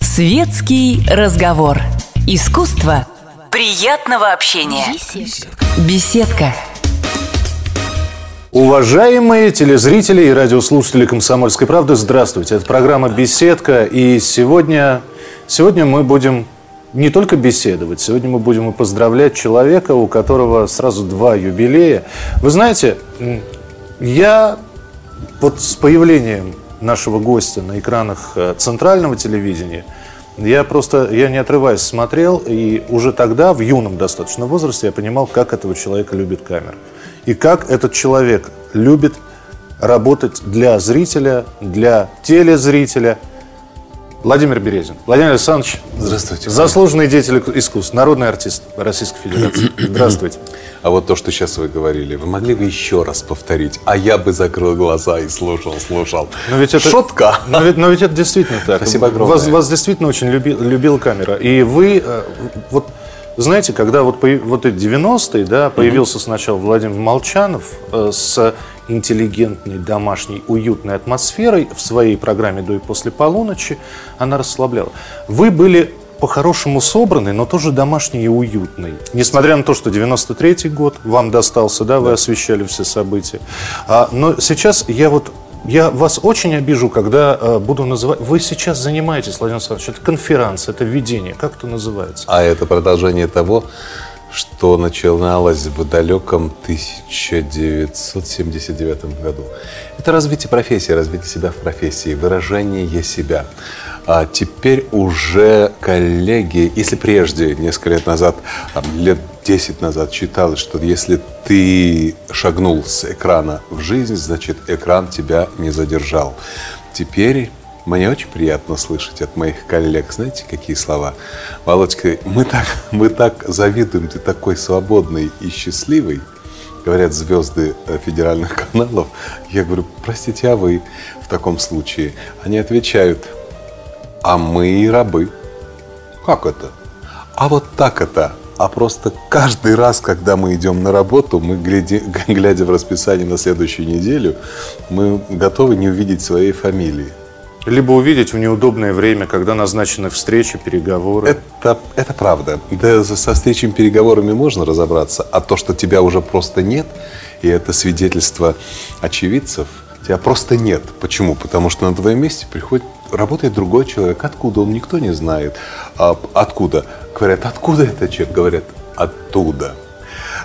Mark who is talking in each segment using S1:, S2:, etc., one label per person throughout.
S1: Светский разговор. Искусство приятного общения. Беседка.
S2: Уважаемые телезрители и радиослушатели «Комсомольской правды», здравствуйте. Это программа «Беседка». И сегодня, сегодня мы будем не только беседовать, сегодня мы будем и поздравлять человека, у которого сразу два юбилея. Вы знаете, я вот с появлением нашего гостя на экранах э, центрального телевидения, я просто, я не отрываясь смотрел, и уже тогда, в юном достаточно возрасте, я понимал, как этого человека любит камера. И как этот человек любит работать для зрителя, для телезрителя – Владимир Березин. Владимир Александрович.
S3: Здравствуйте.
S2: Заслуженный деятель искусств, народный артист Российской Федерации. Здравствуйте.
S3: А вот то, что сейчас вы говорили, вы могли бы еще раз повторить, а я бы закрыл глаза и слушал, слушал.
S2: Но ведь это,
S3: Шутка.
S2: Но ведь, но ведь это действительно так.
S3: Спасибо огромное.
S2: Вас, вас действительно очень люби, любил камера. И вы, э, вот знаете, когда вот, вот эти 90-е, да, появился сначала Владимир Молчанов э, с интеллигентной, домашней, уютной атмосферой в своей программе «До и после полуночи», она расслабляла. Вы были по-хорошему собраны, но тоже домашний и уютный. Несмотря на то, что 93-й год вам достался, да, вы да. освещали все события. А, но сейчас я вот я вас очень обижу, когда э, буду называть... Вы сейчас занимаетесь, Владимир Александрович, это конференция, это введение. Как это называется?
S3: А это продолжение того, что начиналось в далеком 1979 году. Это развитие профессии, развитие себя в профессии, выражение себя. А теперь уже коллеги, если прежде, несколько лет назад, лет 10 назад читалось, что если ты шагнул с экрана в жизнь, значит экран тебя не задержал. Теперь мне очень приятно слышать от моих коллег, знаете, какие слова? Володька, мы так, мы так завидуем, ты такой свободный и счастливый, говорят звезды э, федеральных каналов. Я говорю, простите, а вы в таком случае? Они отвечают, а мы рабы. Как это? А вот так это. А просто каждый раз, когда мы идем на работу, мы, глядя, глядя в расписание на следующую неделю, мы готовы не увидеть своей фамилии.
S2: Либо увидеть в неудобное время, когда назначены встречи, переговоры.
S3: Это, это правда. Да, со встречами, переговорами можно разобраться, а то, что тебя уже просто нет, и это свидетельство очевидцев, тебя просто нет. Почему? Потому что на твоем месте приходит, работает другой человек. Откуда он, никто не знает. А, откуда? Говорят, откуда этот человек? Говорят, оттуда.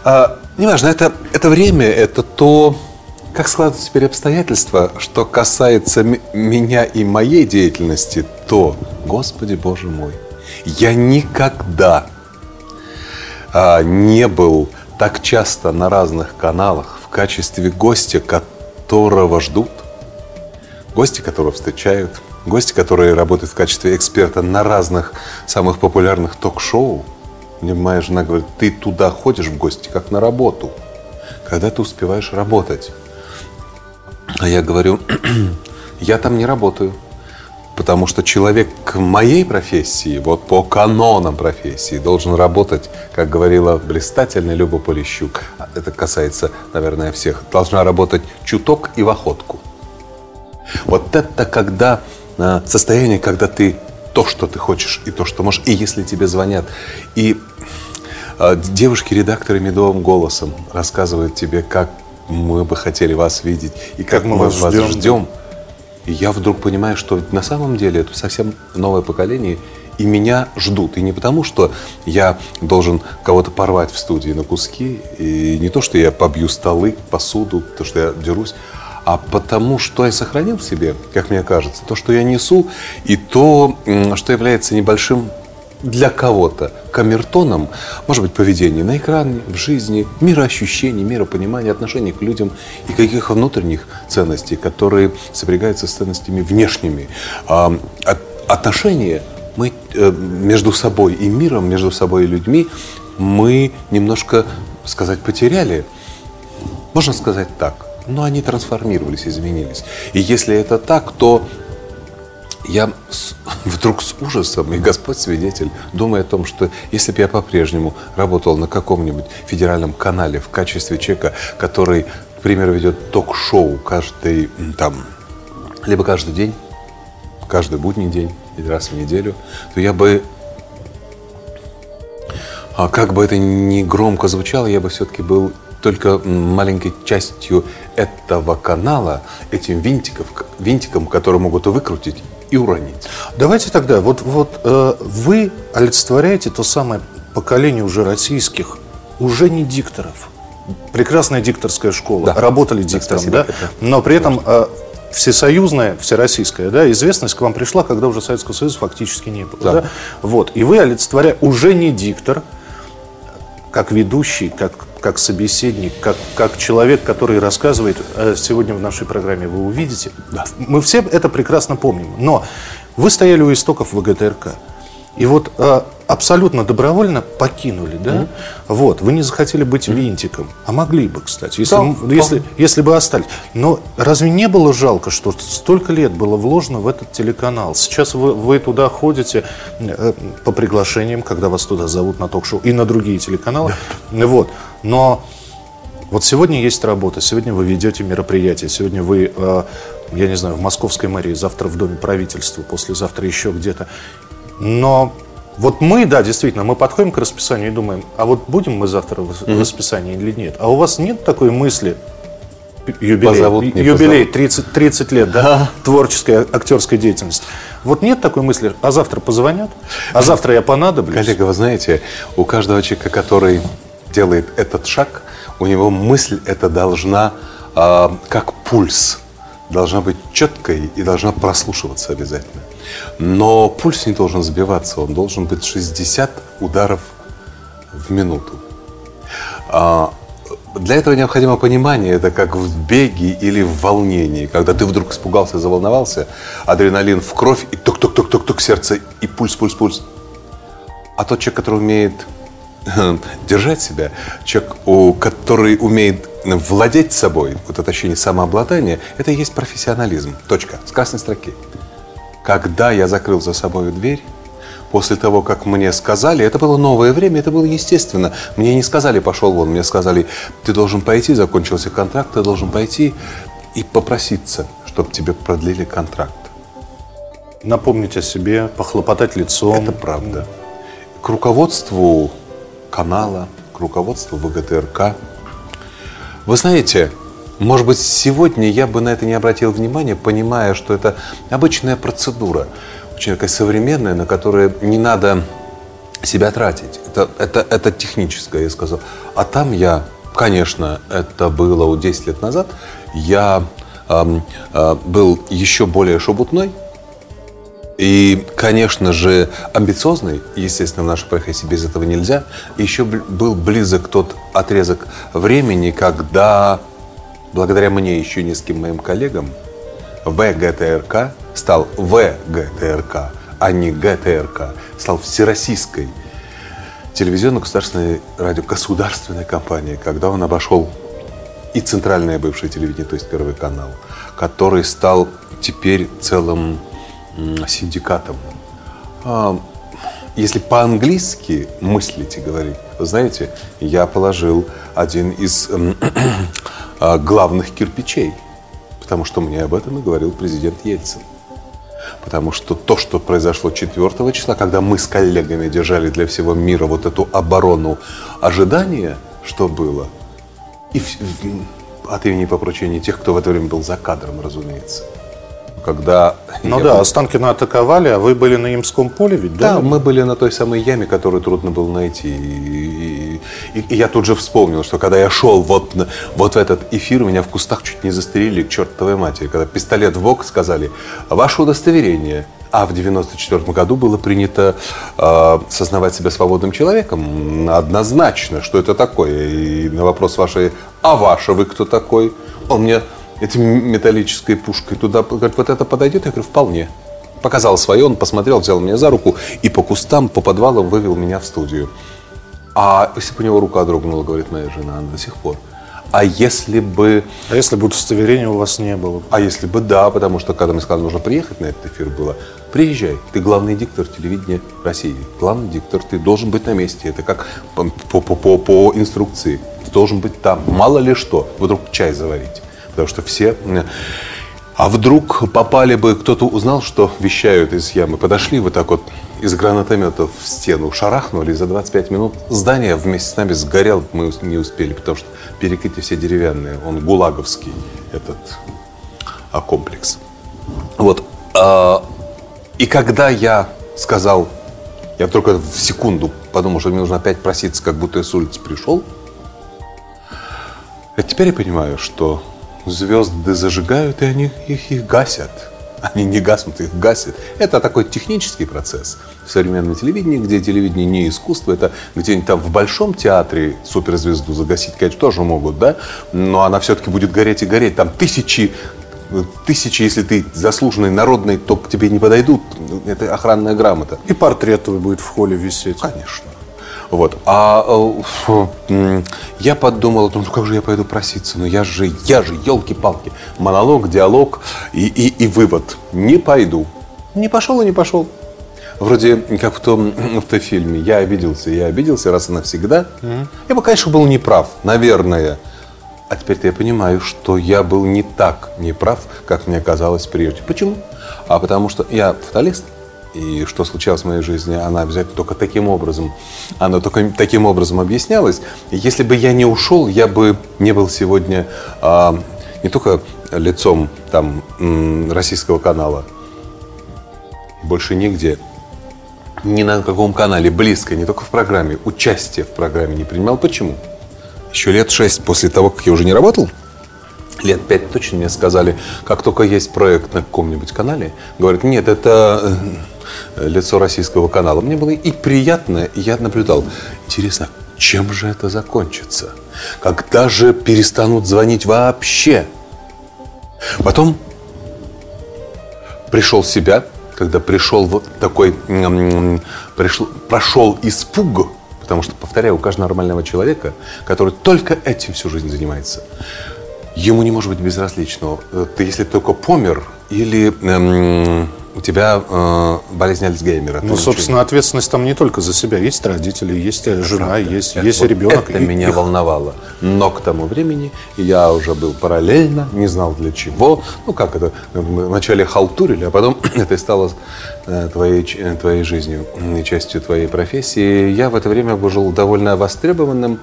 S3: А, неважно, это, это время, это то, как складываются теперь обстоятельства, что касается меня и моей деятельности, то, Господи Боже мой, я никогда а, не был так часто на разных каналах в качестве гостя, которого ждут, гости, которого встречают, гости, которые работают в качестве эксперта на разных самых популярных ток-шоу. Мне моя жена говорит, ты туда ходишь в гости, как на работу, когда ты успеваешь работать. А я говорю, я там не работаю. Потому что человек к моей профессии, вот по канонам профессии, должен работать, как говорила блистательная Люба Полищук. Это касается, наверное, всех. Должна работать чуток и в охотку. Вот это когда э, состояние, когда ты то, что ты хочешь, и то, что можешь, и если тебе звонят, и э, девушки-редакторы медовым голосом рассказывают тебе, как мы бы хотели вас видеть, и как, как мы вас, вас ждем. ждем. И я вдруг понимаю, что на самом деле это совсем новое поколение, и меня ждут. И не потому, что я должен кого-то порвать в студии на куски, и не то, что я побью столы, посуду, то, что я дерусь, а потому что я сохранил в себе, как мне кажется, то, что я несу, и то, что является небольшим для кого-то камертоном может быть поведение на экране, в жизни, мироощущение, миропонимание, отношение к людям и каких внутренних ценностей, которые сопрягаются с ценностями внешними. А, отношения мы э, между собой и миром, между собой и людьми мы немножко, сказать, потеряли. Можно сказать так, но они трансформировались, изменились. И если это так, то я вдруг с ужасом, и Господь свидетель, думаю о том, что если бы я по-прежнему работал на каком-нибудь федеральном канале в качестве человека, который пример, ведет ток-шоу каждый, там, либо каждый день, каждый будний день, или раз в неделю, то я бы, а как бы это ни громко звучало, я бы все-таки был только маленькой частью этого канала, этим винтиков, винтиком, которые могут выкрутить и уронить.
S2: Давайте тогда, вот, вот э, вы олицетворяете то самое поколение уже российских, уже не дикторов. Прекрасная дикторская школа, да. работали диктором, да, да? но при этом э, всесоюзная, всероссийская, да, известность к вам пришла, когда уже Советского Союза фактически не было. Да. Да? Вот. И вы олицетворяете уже не диктор, как ведущий, как, как собеседник, как, как человек, который рассказывает, э, сегодня в нашей программе вы увидите. Да. Мы все это прекрасно помним. Но вы стояли у истоков ВГТРК. И вот э, абсолютно добровольно покинули, да? Mm-hmm. Вот, вы не захотели быть mm-hmm. винтиком, а могли бы, кстати, если, да, если, если бы остались. Но разве не было жалко, что столько лет было вложено в этот телеканал? Сейчас вы, вы туда ходите э, по приглашениям, когда вас туда зовут на ток-шоу и на другие телеканалы, yeah. вот. Но вот сегодня есть работа, сегодня вы ведете мероприятие, сегодня вы, э, я не знаю, в московской мэрии, завтра в Доме правительства, послезавтра еще где-то. Но вот мы, да, действительно, мы подходим к расписанию и думаем, а вот будем мы завтра в mm-hmm. расписании или нет? А у вас нет такой мысли, юбилей, позовут, юбилей 30, 30 лет, да, творческой актерской деятельности. Вот нет такой мысли, а завтра позвонят, а завтра я понадоблюсь.
S3: Коллега, вы знаете, у каждого человека, который делает этот шаг, у него мысль эта должна, э, как пульс, должна быть четкой и должна прослушиваться обязательно. Но пульс не должен сбиваться, он должен быть 60 ударов в минуту. А, для этого необходимо понимание, это как в беге или в волнении, когда ты вдруг испугался, заволновался, адреналин в кровь, и тук-тук-тук-тук-тук сердце, и пульс, пульс, пульс. А тот человек, который умеет держать себя, человек, который умеет владеть собой, вот это ощущение самообладания, это и есть профессионализм. Точка. С красной строки. Когда я закрыл за собой дверь, после того, как мне сказали, это было новое время, это было естественно. Мне не сказали, пошел вон, мне сказали, ты должен пойти, закончился контракт, ты должен пойти и попроситься, чтобы тебе продлили контракт.
S2: Напомнить о себе, похлопотать лицом.
S3: Это правда. К руководству канала, к руководству ВГТРК. Вы знаете, может быть, сегодня я бы на это не обратил внимания, понимая, что это обычная процедура, очень такая современная, на которую не надо себя тратить. Это, это, это техническое, я сказал. А там я, конечно, это было 10 лет назад, я э, э, был еще более шебутной, и, конечно же, амбициозный, естественно, в нашей профессии без этого нельзя. Еще был близок тот отрезок времени, когда благодаря мне еще нескольким моим коллегам, ВГТРК стал ВГТРК, а не ГТРК, стал всероссийской телевизионно-государственной радиогосударственной компанией, когда он обошел и центральное бывшее телевидение, то есть Первый канал, который стал теперь целым синдикатом. А, если по-английски мыслить и говорить, вы знаете, я положил один из а, главных кирпичей. Потому что мне об этом и говорил президент Ельцин. Потому что то, что произошло 4 числа, когда мы с коллегами держали для всего мира вот эту оборону ожидания, что было, и от имени по поручению тех, кто в это время был за кадром, разумеется – когда...
S2: Ну да, был... Останкино атаковали, а вы были на Ямском поле ведь,
S3: да? Да, мы были на той самой яме, которую трудно было найти. И, и, и я тут же вспомнил, что когда я шел вот, вот в этот эфир, меня в кустах чуть не застрелили к чертовой матери. Когда пистолет в бок сказали, ваше удостоверение. А в 94 году было принято э, сознавать себя свободным человеком. Однозначно, что это такое. И на вопрос вашей, а ваше вы кто такой? Он мне этой металлической пушкой туда, говорит, вот это подойдет? Я говорю, вполне. Показал свое, он посмотрел, взял меня за руку и по кустам, по подвалам вывел меня в студию. А если бы у него рука дрогнула, говорит моя жена, она до сих пор. А если бы...
S2: А если бы удостоверения у вас не было?
S3: А если бы да, потому что когда мне сказали, нужно приехать на этот эфир, было, приезжай, ты главный диктор телевидения России. Главный диктор, ты должен быть на месте. Это как по, по, по, по инструкции. Ты должен быть там. Мало ли что, вдруг чай заварить. Потому что все... А вдруг попали бы, кто-то узнал, что вещают из ямы, подошли вот так вот из гранатометов в стену, шарахнули, и за 25 минут здание вместе с нами сгорело, мы не успели, потому что перекрытия все деревянные, он гулаговский, этот а, комплекс. Вот. А, и когда я сказал, я только в секунду подумал, что мне нужно опять проситься, как будто я с улицы пришел, а теперь я понимаю, что звезды зажигают, и они их, их гасят. Они не гаснут, их гасят. Это такой технический процесс в современном телевидении, где телевидение не искусство, это где-нибудь там в большом театре суперзвезду загасить, конечно, тоже могут, да, но она все-таки будет гореть и гореть. Там тысячи тысячи, если ты заслуженный народный, то к тебе не подойдут. Это охранная грамота.
S2: И портрет твой будет в холле висеть.
S3: Конечно. Вот. А э, я подумал, ну как же я пойду проситься? Ну я же, я же, елки-палки. Монолог, диалог и, и, и вывод. Не пойду. Не пошел и не пошел. Вроде как в том, в том фильме. Я обиделся, я обиделся раз и навсегда. Mm-hmm. Я бы, конечно, был неправ, наверное. А теперь-то я понимаю, что я был не так неправ, как мне казалось прежде. Почему? А потому что я фаталист. И что случалось в моей жизни, она обязательно только таким образом, она только таким образом объяснялась. если бы я не ушел, я бы не был сегодня а, не только лицом там, российского канала, больше нигде, ни на каком канале, близко, не только в программе, участие в программе не принимал. Почему? Еще лет шесть после того, как я уже не работал, лет пять точно мне сказали, как только есть проект на каком-нибудь канале, говорят, нет, это э, лицо российского канала. Мне было и приятно, и я наблюдал. Интересно, чем же это закончится? Когда же перестанут звонить вообще? Потом пришел в себя, когда пришел вот такой, пришел, прошел испуг, потому что, повторяю, у каждого нормального человека, который только этим всю жизнь занимается, ему не может быть безразлично, э, ты если только помер или эм, у тебя э, болезнь Альцгеймера.
S2: Ну, собственно, ответственность там не только за себя. Есть родители, есть это жена, правда. есть, это, есть вот ребенок.
S3: Это и, меня их... волновало. Но к тому времени я уже был параллельно, не знал для чего. Ну, как это, вначале халтурили, а потом это стало э, твоей, твоей жизнью, частью твоей профессии. Я в это время был довольно востребованным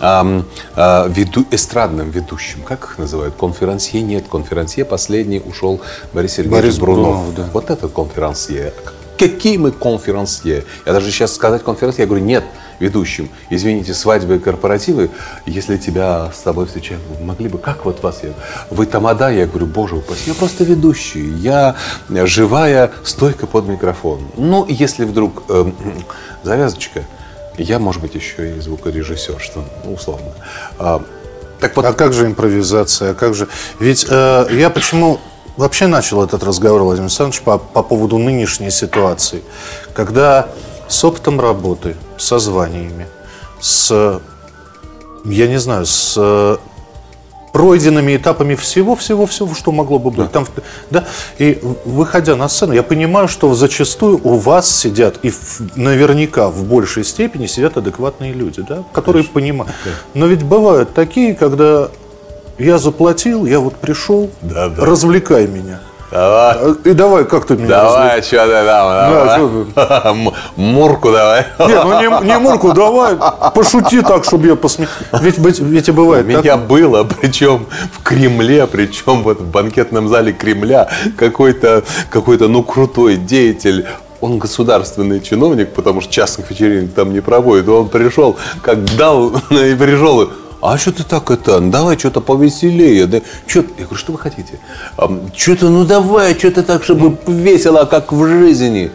S3: а, веду, эстрадным ведущим. Как их называют? Конферансье? Нет, конферансье последний ушел Борис Сергеевич Борис Брунов. Брунов да. Вот это конферансье. Какие мы конферансье? Я даже сейчас сказать конферансье, я говорю, нет, ведущим. Извините, свадьбы и корпоративы, если тебя с тобой встречают, могли бы, как вот вас, я, вы тамада, я говорю, боже упаси, я просто ведущий, я живая стойка под микрофон. Ну, если вдруг э, завязочка, я, может быть, еще и звукорежиссер, что ну, условно.
S2: А, так вот... а как же импровизация? А как же... Ведь э, я почему вообще начал этот разговор, Владимир Александрович, по, по поводу нынешней ситуации, когда с опытом работы, со званиями, с, я не знаю, с пройденными этапами всего-всего-всего, что могло бы быть. Да. Там, да? И выходя на сцену, я понимаю, что зачастую у вас сидят, и в, наверняка в большей степени сидят адекватные люди, да? которые Конечно. понимают. Okay. Но ведь бывают такие, когда я заплатил, я вот пришел, да, да. развлекай меня. Давай. А, и давай, как ты меня
S3: Давай, что ты там? Да, Мурку давай.
S2: Нет, ну не, не Мурку, давай, пошути так, чтобы я посмеялся. Ведь, ведь и бывает
S3: У меня так. было, причем в Кремле, причем вот в банкетном зале Кремля, какой-то, какой-то, ну, крутой деятель он государственный чиновник, потому что частных вечеринок там не проводит. Он пришел, как дал, и пришел, а что ты так это, давай что-то повеселее. Да? Что, я говорю, что вы хотите? Что-то, ну давай, что-то так, чтобы весело, как в жизни.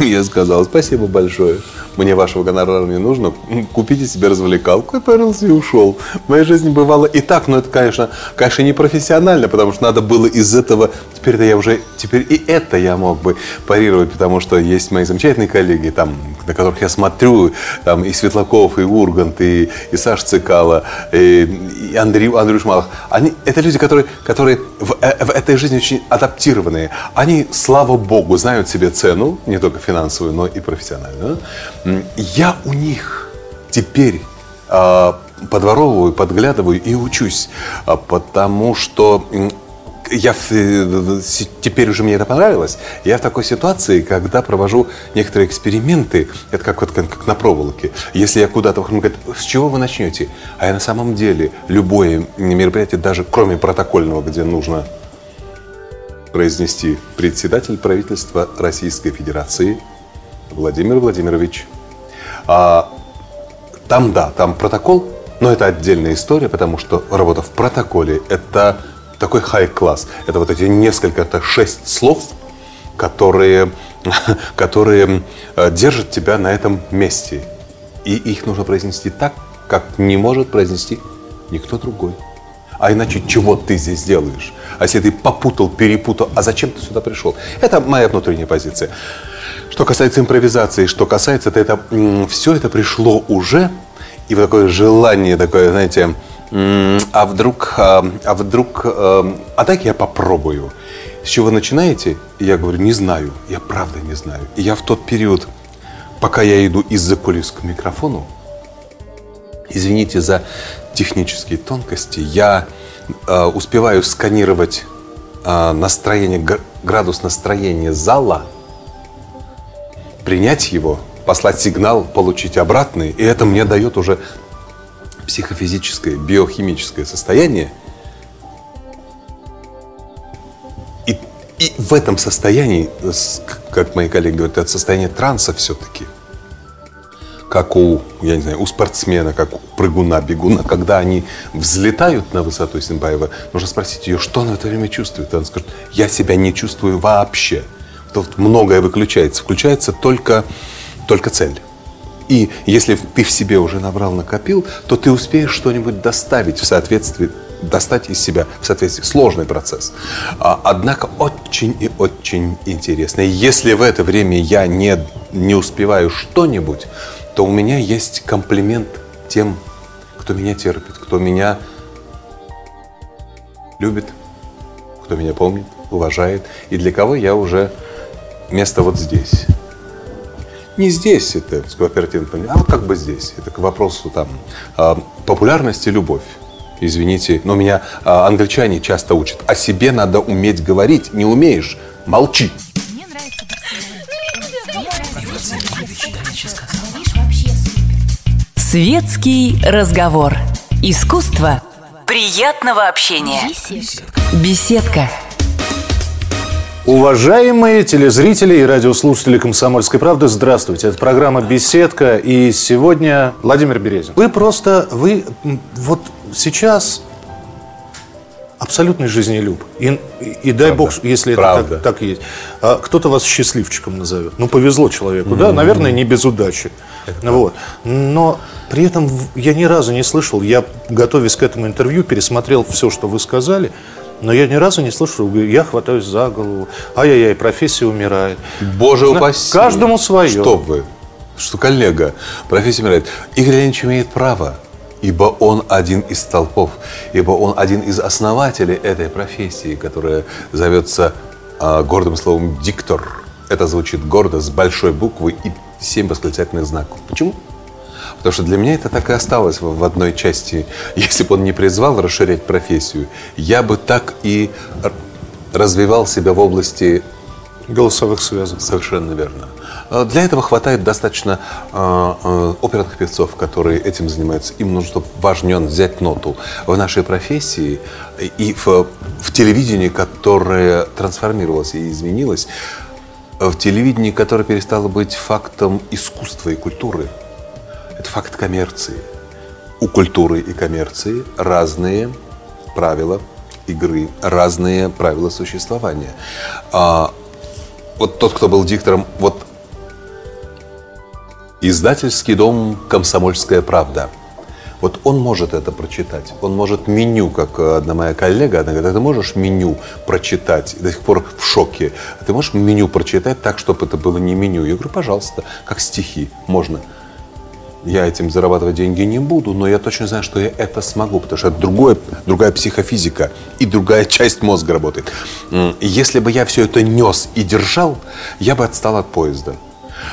S3: Я сказал, спасибо большое мне вашего гонорара не нужно, купите себе развлекалку. И повернулся и ушел. В моей жизни бывало и так, но это, конечно, конечно, не профессионально, потому что надо было из этого, теперь-то я уже, теперь и это я мог бы парировать, потому что есть мои замечательные коллеги, там, на которых я смотрю, там, и Светлаков, и Ургант, и, и Саша Цикало, и, и Андрей, Андрей Шмалов. Они, это люди, которые, которые в, э, в этой жизни очень адаптированные. Они, слава богу, знают себе цену, не только финансовую, но и профессиональную я у них теперь э, подворовываю, подглядываю и учусь. А потому что я э, теперь уже мне это понравилось. Я в такой ситуации, когда провожу некоторые эксперименты, это как вот как на проволоке. Если я куда-то, он говорит, с чего вы начнете? А я на самом деле любое мероприятие, даже кроме протокольного, где нужно произнести председатель правительства Российской Федерации Владимир Владимирович. А, там да, там протокол, но это отдельная история, потому что работа в протоколе – это такой хай-класс. Это вот эти несколько, это шесть слов, которые, которые э, держат тебя на этом месте. И их нужно произнести так, как не может произнести никто другой. А иначе чего ты здесь делаешь? А если ты попутал, перепутал, а зачем ты сюда пришел? Это моя внутренняя позиция. Что касается импровизации, что касается, это, это все это пришло уже, и вот такое желание, такое, знаете, а вдруг, а, а вдруг, а, а так я попробую. С чего вы начинаете? я говорю, не знаю, я правда не знаю. И я в тот период, пока я иду из-за кулис к микрофону, извините за технические тонкости, я э, успеваю сканировать э, настроение, градус настроения зала, принять его, послать сигнал, получить обратный, и это мне дает уже психофизическое, биохимическое состояние. И, и в этом состоянии, как мои коллеги говорят, это состояние транса все-таки – как у, я не знаю, у спортсмена, как у прыгуна, бегуна, когда они взлетают на высоту Симбаева, нужно спросить ее, что она в это время чувствует. Она скажет, я себя не чувствую вообще. Тут многое выключается. Включается только, только цель. И если ты в себе уже набрал, накопил, то ты успеешь что-нибудь доставить в соответствии, достать из себя в соответствии. Сложный процесс. А, однако очень и очень интересный. Если в это время я не, не успеваю что-нибудь, то у меня есть комплимент тем, кто меня терпит, кто меня любит, кто меня помнит, уважает, и для кого я уже место вот здесь. Не здесь это кооперативный а вот как бы здесь. Это к вопросу там а, популярности любовь. Извините, но меня а, англичане часто учат. О себе надо уметь говорить. Не умеешь, молчи. Мне нравится
S1: Светский разговор. Искусство приятного общения. Беседка. Беседка.
S2: Уважаемые телезрители и радиослушатели «Комсомольской правды», здравствуйте. Это программа «Беседка». И сегодня Владимир Березин. Вы просто, вы вот сейчас абсолютный жизнелюб. И, и, и дай бог, если Правда. это так, так есть. А кто-то вас счастливчиком назовет. Ну, повезло человеку, mm-hmm. да? Наверное, не без удачи. Это вот. Но при этом я ни разу не слышал, я, готовясь к этому интервью, пересмотрел все, что вы сказали, но я ни разу не слышал, я хватаюсь за голову, ай-яй-яй, профессия умирает.
S3: Боже упаси.
S2: Каждому свое.
S3: Что вы? Что коллега, профессия умирает. Игорь Леонидович имеет право ибо он один из столпов, ибо он один из основателей этой профессии, которая зовется э, гордым словом «диктор». Это звучит гордо, с большой буквы и семь восклицательных знаков. Почему? Потому что для меня это так и осталось в, одной части. Если бы он не призвал расширять профессию, я бы так и развивал себя в области
S2: голосовых связок.
S3: Совершенно верно. А, для этого хватает достаточно э, э, оперных певцов, которые этим занимаются. Им нужно, чтобы важнен взять ноту в нашей профессии и в, в телевидении, которое трансформировалось и изменилось, в телевидении, которое перестало быть фактом искусства и культуры. Это факт коммерции. У культуры и коммерции разные правила игры, разные правила существования. А, вот тот, кто был диктором, вот Издательский дом «Комсомольская правда». Вот он может это прочитать. Он может меню, как одна моя коллега, она говорит, «А ты можешь меню прочитать? До сих пор в шоке. А ты можешь меню прочитать так, чтобы это было не меню? Я говорю, пожалуйста, как стихи, можно. Я этим зарабатывать деньги не буду, но я точно знаю, что я это смогу, потому что это другое, другая психофизика и другая часть мозга работает. Если бы я все это нес и держал, я бы отстал от поезда.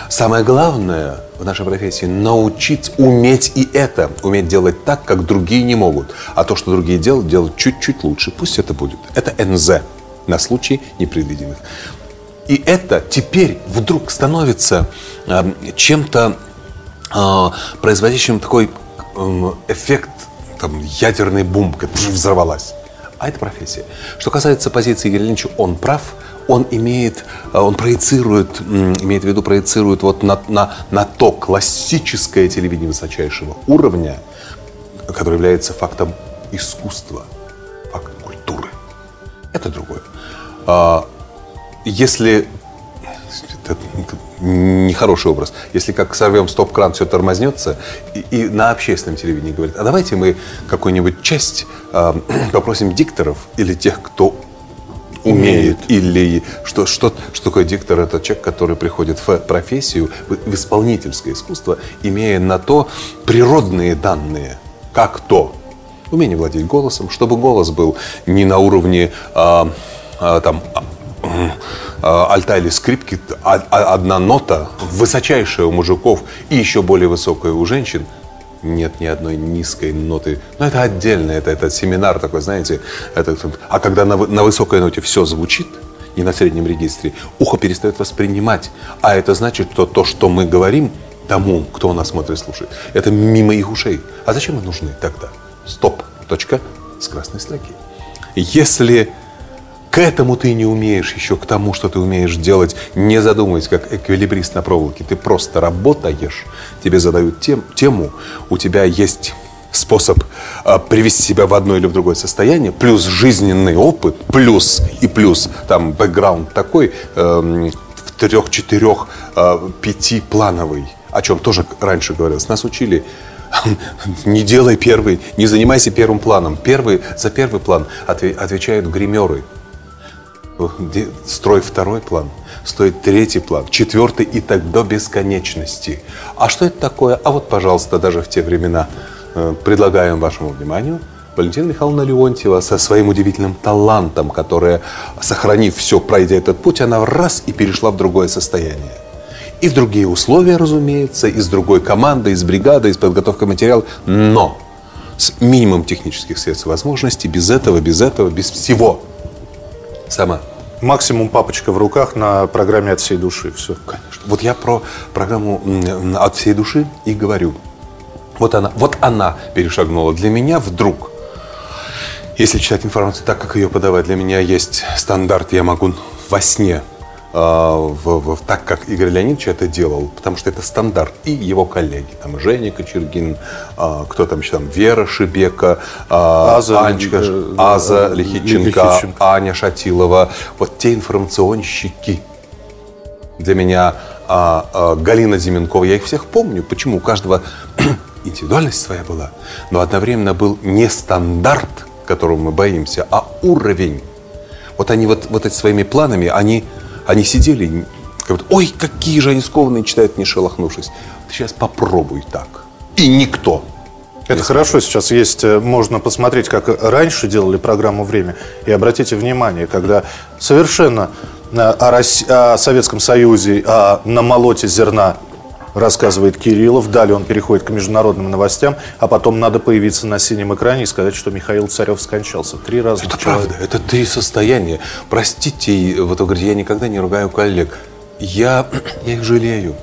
S3: Самое главное в нашей профессии – научиться уметь и это. Уметь делать так, как другие не могут. А то, что другие делают, делать чуть-чуть лучше. Пусть это будет. Это НЗ на случай непредвиденных. И это теперь вдруг становится э, чем-то производящим такой э, эффект там, ядерный бум, как взорвалась. А это профессия. Что касается позиции Игоря он прав – он имеет, э, он проецирует, имеет в виду, проецирует вот на, на, на то классическое телевидение высочайшего уровня, которое является фактом искусства, фактом культуры. Это другое. А, если это нехороший образ. Если как сорвем стоп-кран, все тормознется, и, и на общественном телевидении говорят, а давайте мы какую-нибудь часть э, попросим дикторов или тех, кто умеет. Или что, что, что такое диктор? Это человек, который приходит в профессию, в, в исполнительское искусство, имея на то природные данные. Как то? Умение владеть голосом, чтобы голос был не на уровне а, а, там, а альта или скрипки, а, а, одна нота, высочайшая у мужиков и еще более высокая у женщин – нет ни одной низкой ноты. Но это отдельно, это, это семинар такой, знаете. Это, а когда на, на высокой ноте все звучит, не на среднем регистре, ухо перестает воспринимать. А это значит, что то, что мы говорим тому, кто нас смотрит, слушает, это мимо их ушей. А зачем мы нужны тогда? Стоп. Точка с красной строки. Если к этому ты не умеешь еще, к тому, что ты умеешь делать, не задумываясь, как эквилибрист на проволоке. Ты просто работаешь, тебе задают тем, тему, у тебя есть способ э, привести себя в одно или в другое состояние, плюс жизненный опыт, плюс и плюс там бэкграунд такой, э, в трех, четырех, э, пяти плановый, о чем тоже раньше говорилось. Нас учили не делай первый, не занимайся первым планом. Первый, за первый план отвечают гримеры строй второй план, стоит третий план, четвертый и так до бесконечности. А что это такое? А вот, пожалуйста, даже в те времена э, предлагаем вашему вниманию Валентина Михайловна Леонтьева со своим удивительным талантом, которая, сохранив все, пройдя этот путь, она раз и перешла в другое состояние. И в другие условия, разумеется, из другой команды, из бригады, из подготовки материала, но с минимум технических средств и возможностей, без этого, без этого, без всего – Сама.
S2: Максимум папочка в руках на программе «От всей души». Все.
S3: Конечно. Вот я про программу «От всей души» и говорю. Вот она, вот она перешагнула. Для меня вдруг, если читать информацию так, как ее подавать, для меня есть стандарт, я могу во сне в, в, так, как Игорь Леонидович это делал, потому что это стандарт. И его коллеги, там Женя Кочергин, а, кто там еще там, Вера Шибека, а, Аза, Анечка, э, Аза Лихиченко, Лихиченко, Аня Шатилова, вот те информационщики. Для меня а, а, Галина Зименкова, я их всех помню. Почему? У каждого индивидуальность своя была, но одновременно был не стандарт, которого мы боимся, а уровень. Вот они вот, вот эти своими планами, они они сидели, говорят, ой, какие же они скованные читают, не шелохнувшись. Сейчас попробуй так. И никто.
S2: Это хорошо, сейчас есть, э, можно посмотреть, как раньше делали программу «Время». И обратите внимание, когда совершенно э, о, России, о Советском Союзе, о намолоте зерна рассказывает Кириллов. Далее он переходит к международным новостям, а потом надо появиться на синем экране и сказать, что Михаил Царев скончался. Три раза.
S3: Это человека. правда, это три состояния. Простите, вот вы говорите, я никогда не ругаю коллег. Я, я их жалею.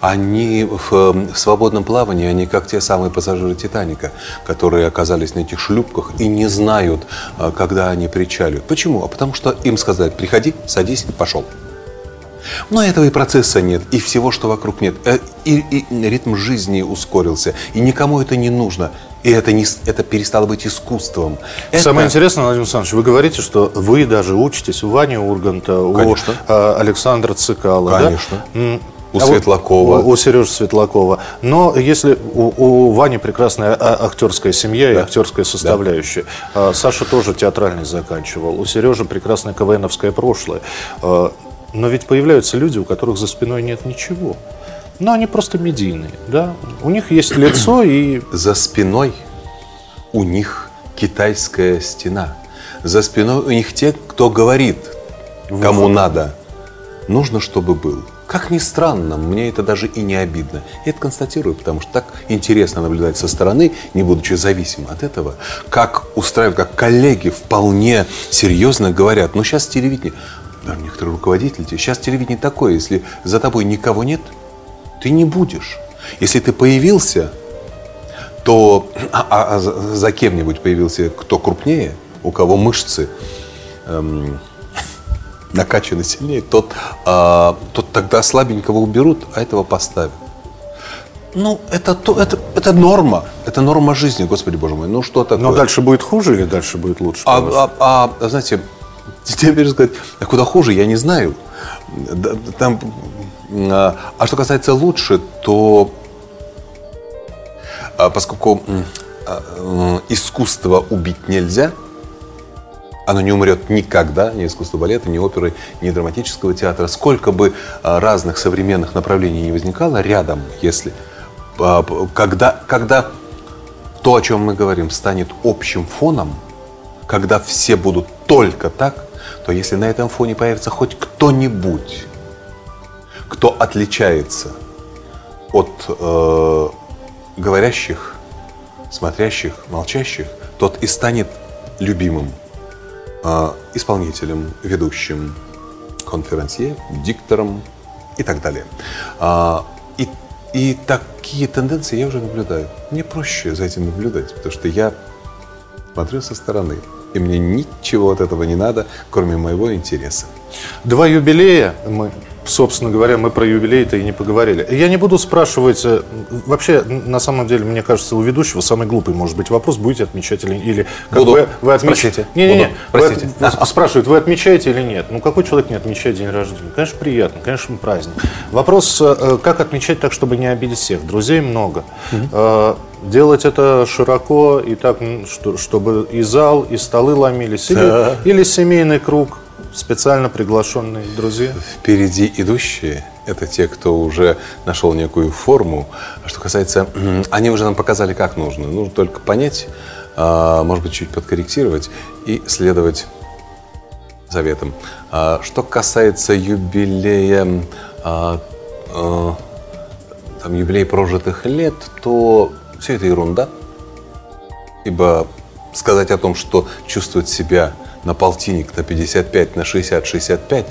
S3: Они в, в свободном плавании, они как те самые пассажиры Титаника, которые оказались на этих шлюпках и не знают, а, когда они причалят. Почему? А потому что им сказать, приходи, садись, пошел. Но этого и процесса нет, и всего, что вокруг нет. Э, и, и ритм жизни ускорился, и никому это не нужно. И это, не, это перестало быть искусством.
S2: Это... Самое интересное, Владимир Александрович, вы говорите, что вы даже учитесь у Вани Урганта, Конечно. у э, Александра Цикала.
S3: Конечно. Да? У а Светлакова.
S2: У, у Сережи Светлакова. Но если у, у Вани прекрасная а, актерская семья да. и актерская составляющая. Да. Саша тоже театральный заканчивал. У Сережи прекрасное КВНовское прошлое. Но ведь появляются люди, у которых за спиной нет ничего. Но они просто медийные, да. У них есть лицо и...
S3: За спиной у них китайская стена. За спиной у них те, кто говорит, кому вот. надо. Нужно, чтобы был. Как ни странно, мне это даже и не обидно. Я это констатирую, потому что так интересно наблюдать со стороны, не будучи зависимым от этого, как устраивают, как коллеги вполне серьезно говорят, ну сейчас телевидение, даже некоторые руководители, сейчас телевидение такое, если за тобой никого нет, ты не будешь. Если ты появился, то а, а, а за кем-нибудь появился кто крупнее, у кого мышцы эм, накачанный сильнее, тот, а, тот тогда слабенького уберут, а этого поставят. Ну, это, то, это, это норма. Это норма жизни, Господи Боже мой. Ну, что такое?
S2: Но дальше будет хуже или дальше будет лучше?
S3: А, а, а, знаете, теперь сказать, а куда хуже, я не знаю. Там, а, а что касается лучше, то а, поскольку искусство убить нельзя – оно не умрет никогда, ни искусство балета, ни оперы, ни драматического театра. Сколько бы разных современных направлений не возникало рядом, если когда, когда то, о чем мы говорим, станет общим фоном, когда все будут только так, то если на этом фоне появится хоть кто-нибудь, кто отличается от э, говорящих, смотрящих, молчащих, тот и станет любимым а, исполнителем, ведущим, конферансье, диктором и так далее. А, и, и такие тенденции я уже наблюдаю. Мне проще за этим наблюдать, потому что я смотрю со стороны, и мне ничего от этого не надо, кроме моего интереса.
S2: Два юбилея мы собственно говоря, мы про юбилей-то и не поговорили. Я не буду спрашивать, э, вообще, на самом деле, мне кажется, у ведущего самый глупый может быть вопрос, будете отмечать или, или
S3: как буду.
S2: Вы,
S3: вы отмечаете?
S2: Не, не, не. Простите. Вы, а, спрашивают, вы отмечаете или нет? Ну, какой человек не отмечает день рождения? Конечно, приятно, конечно, праздник. Вопрос, э, как отмечать так, чтобы не обидеть всех? Друзей много. Угу. Делать это широко и так, чтобы и зал, и столы ломились, да. или, или семейный круг специально приглашенные друзья?
S3: Впереди идущие – это те, кто уже нашел некую форму. А что касается… Они уже нам показали, как нужно. Нужно только понять, а, может быть, чуть подкорректировать и следовать заветам. А, что касается юбилея, там, юбилей прожитых лет, то все это ерунда. Ибо сказать о том, что чувствовать себя на полтинник, на 55, на 60, 65,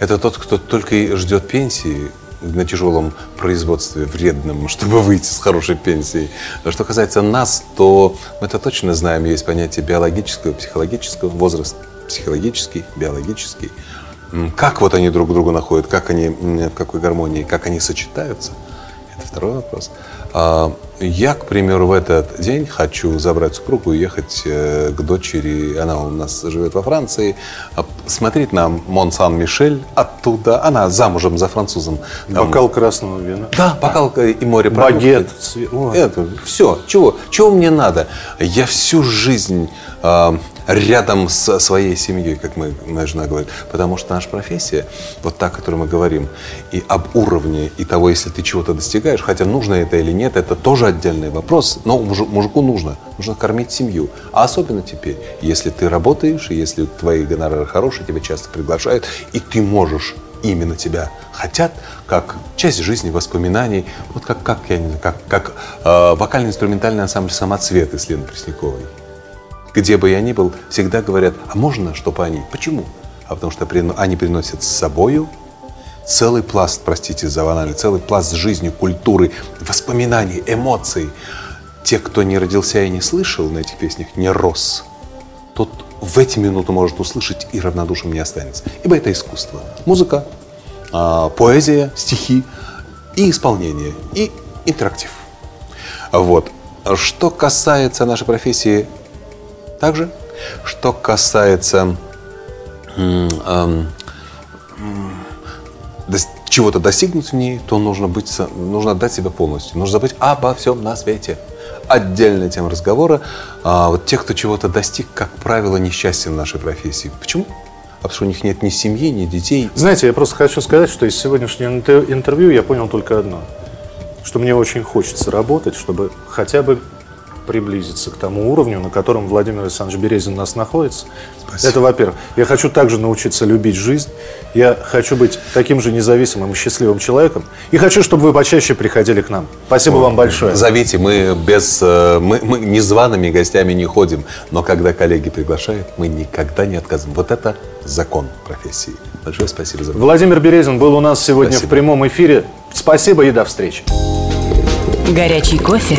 S3: это тот, кто только и ждет пенсии на тяжелом производстве, вредном, чтобы выйти с хорошей пенсией. Что касается нас, то мы это точно знаем, есть понятие биологического, психологического, возраст психологический, биологический. Как вот они друг друга находят, как они, в какой гармонии, как они сочетаются, это второй вопрос. А, я, к примеру, в этот день хочу забрать супругу и ехать э, к дочери. Она у нас живет во Франции. А, смотреть на Мон-Сан-Мишель оттуда. Она замужем за французом.
S2: Там... Бокал красного вина.
S3: Да, бокал и море
S2: Багет.
S3: Это, все. Чего? Чего мне надо? Я всю жизнь э, рядом с своей семьей, как мы, моя жена говорит. Потому что наша профессия, вот та, о которой мы говорим, и об уровне, и того, если ты чего-то достигаешь, хотя нужно это или нет, это тоже отдельный вопрос. Но мужику нужно. Нужно кормить семью. А особенно теперь, если ты работаешь, и если твои гонорары хорошие, тебя часто приглашают, и ты можешь именно тебя хотят, как часть жизни, воспоминаний, вот как, как я не знаю, как, как э, вокально-инструментальный ансамбль «Самоцветы» с Леной Пресняковой где бы я ни был, всегда говорят, а можно, чтобы они? Почему? А потому что они приносят с собою целый пласт, простите за банальный, целый пласт жизни, культуры, воспоминаний, эмоций. Те, кто не родился и не слышал на этих песнях, не рос, тот в эти минуты может услышать и равнодушным не останется. Ибо это искусство. Музыка, а, поэзия, стихи и исполнение, и интерактив. Вот. Что касается нашей профессии также, что касается чего-то достигнуть в ней, то нужно, быть, нужно отдать себя полностью. Нужно забыть обо всем на свете. Отдельная тема разговора. А, вот те, кто чего-то достиг, как правило, несчастье в нашей профессии. Почему? Потому что у них нет ни семьи, ни детей.
S2: Знаете, я просто хочу сказать, что из сегодняшнего интервью я понял только одно. Что мне очень хочется работать, чтобы хотя бы приблизиться к тому уровню, на котором Владимир Александрович Березин у нас находится. Спасибо. Это, во-первых. Я хочу также научиться любить жизнь. Я хочу быть таким же независимым и счастливым человеком. И хочу, чтобы вы почаще приходили к нам. Спасибо О, вам большое.
S3: Зовите, мы без э, мы, мы незваными гостями не ходим, но когда коллеги приглашают, мы никогда не отказываем. Вот это закон профессии. Большое спасибо за
S2: Владимир Березин был у нас сегодня спасибо. в прямом эфире. Спасибо и до встречи.
S1: Горячий кофе,